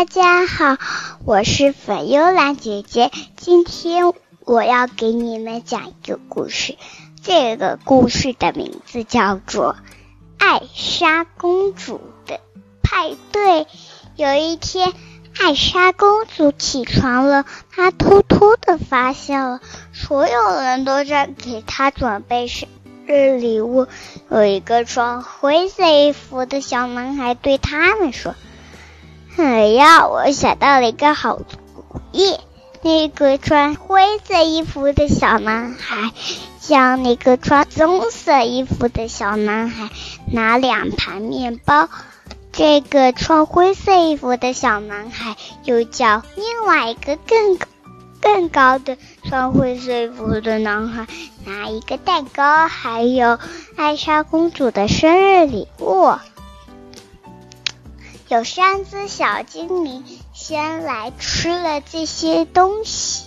大家好，我是粉幽兰姐姐。今天我要给你们讲一个故事，这个故事的名字叫做《艾莎公主的派对》。有一天，艾莎公主起床了，她偷偷的发现了所有人都在给她准备生日礼物。有一个穿灰色衣服的小男孩对他们说。哎呀，我想到了一个好主意。那个穿灰色衣服的小男孩向那个穿棕色衣服的小男孩拿两盘面包。这个穿灰色衣服的小男孩又叫另外一个更更高的穿灰色衣服的男孩拿一个蛋糕，还有艾莎公主的生日礼物。有三只小精灵先来吃了这些东西，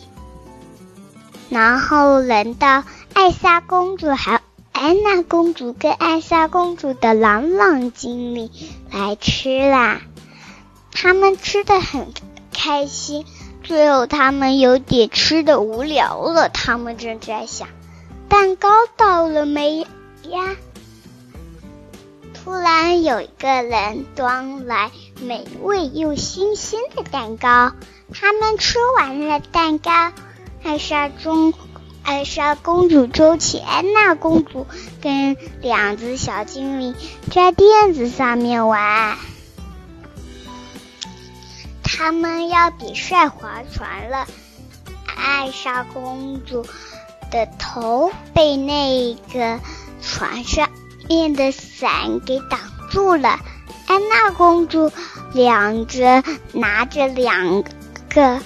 然后轮到艾莎公主、还有安娜公主跟艾莎公主的朗朗精灵来吃啦。他们吃的很开心，最后他们有点吃的无聊了。他们正在想，蛋糕到了没呀？突然有一个人端来美味又新鲜的蛋糕，他们吃完了蛋糕，艾莎中，艾莎公主周琦安娜公主跟两只小精灵在垫子上面玩，他们要比赛划船了。艾莎公主的头被那个船上。面的伞给挡住了，安娜公主两只拿着两个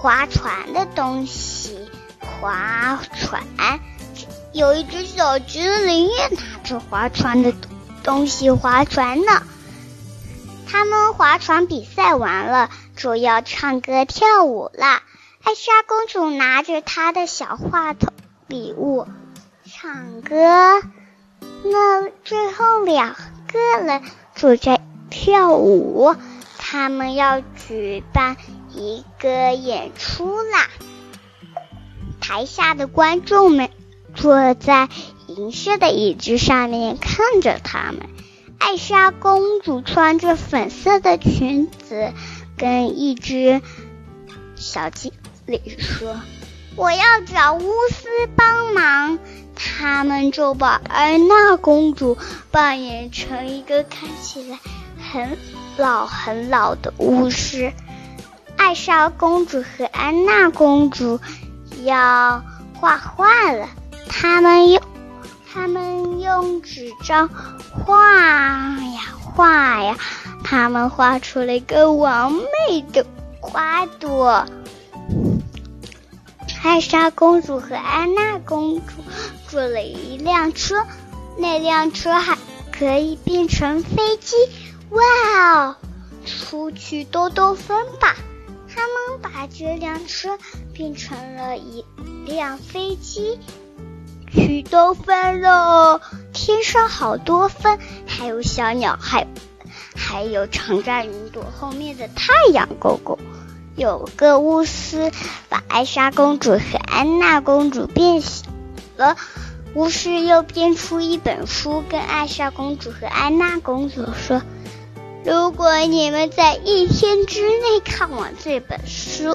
划船的东西划船，有一只小精灵也拿着划船的东西划船呢。他们划船比赛完了，就要唱歌跳舞了。艾莎公主拿着她的小话筒礼物唱歌。那最后两个人坐在跳舞，他们要举办一个演出啦。台下的观众们坐在银色的椅子上面看着他们。艾莎公主穿着粉色的裙子，跟一只小精灵说：“我要找巫师帮忙。”他们就把安娜公主扮演成一个看起来很老很老的巫师，艾莎公主和安娜公主要画画了。他们用他们用纸张画呀画呀，他们画出了一个完美的花朵。艾莎公主和安娜公主坐了一辆车，那辆车还可以变成飞机。哇哦，出去兜兜风吧！他们把这辆车变成了一辆飞机，去兜风喽！天上好多风，还有小鸟，还还有藏在云朵后面的太阳公公。有个巫师把艾莎公主和安娜公主变小了，巫师又编出一本书，跟艾莎公主和安娜公主说：“如果你们在一天之内看完这本书，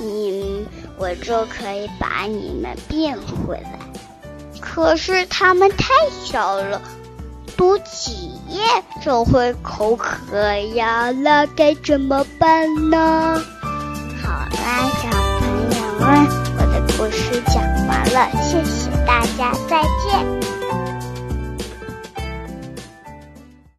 你我就可以把你们变回来。”可是他们太小了，读几页就会口渴呀，那该怎么办呢？好啦，小朋友们，我的故事讲完了，谢谢大家，再见。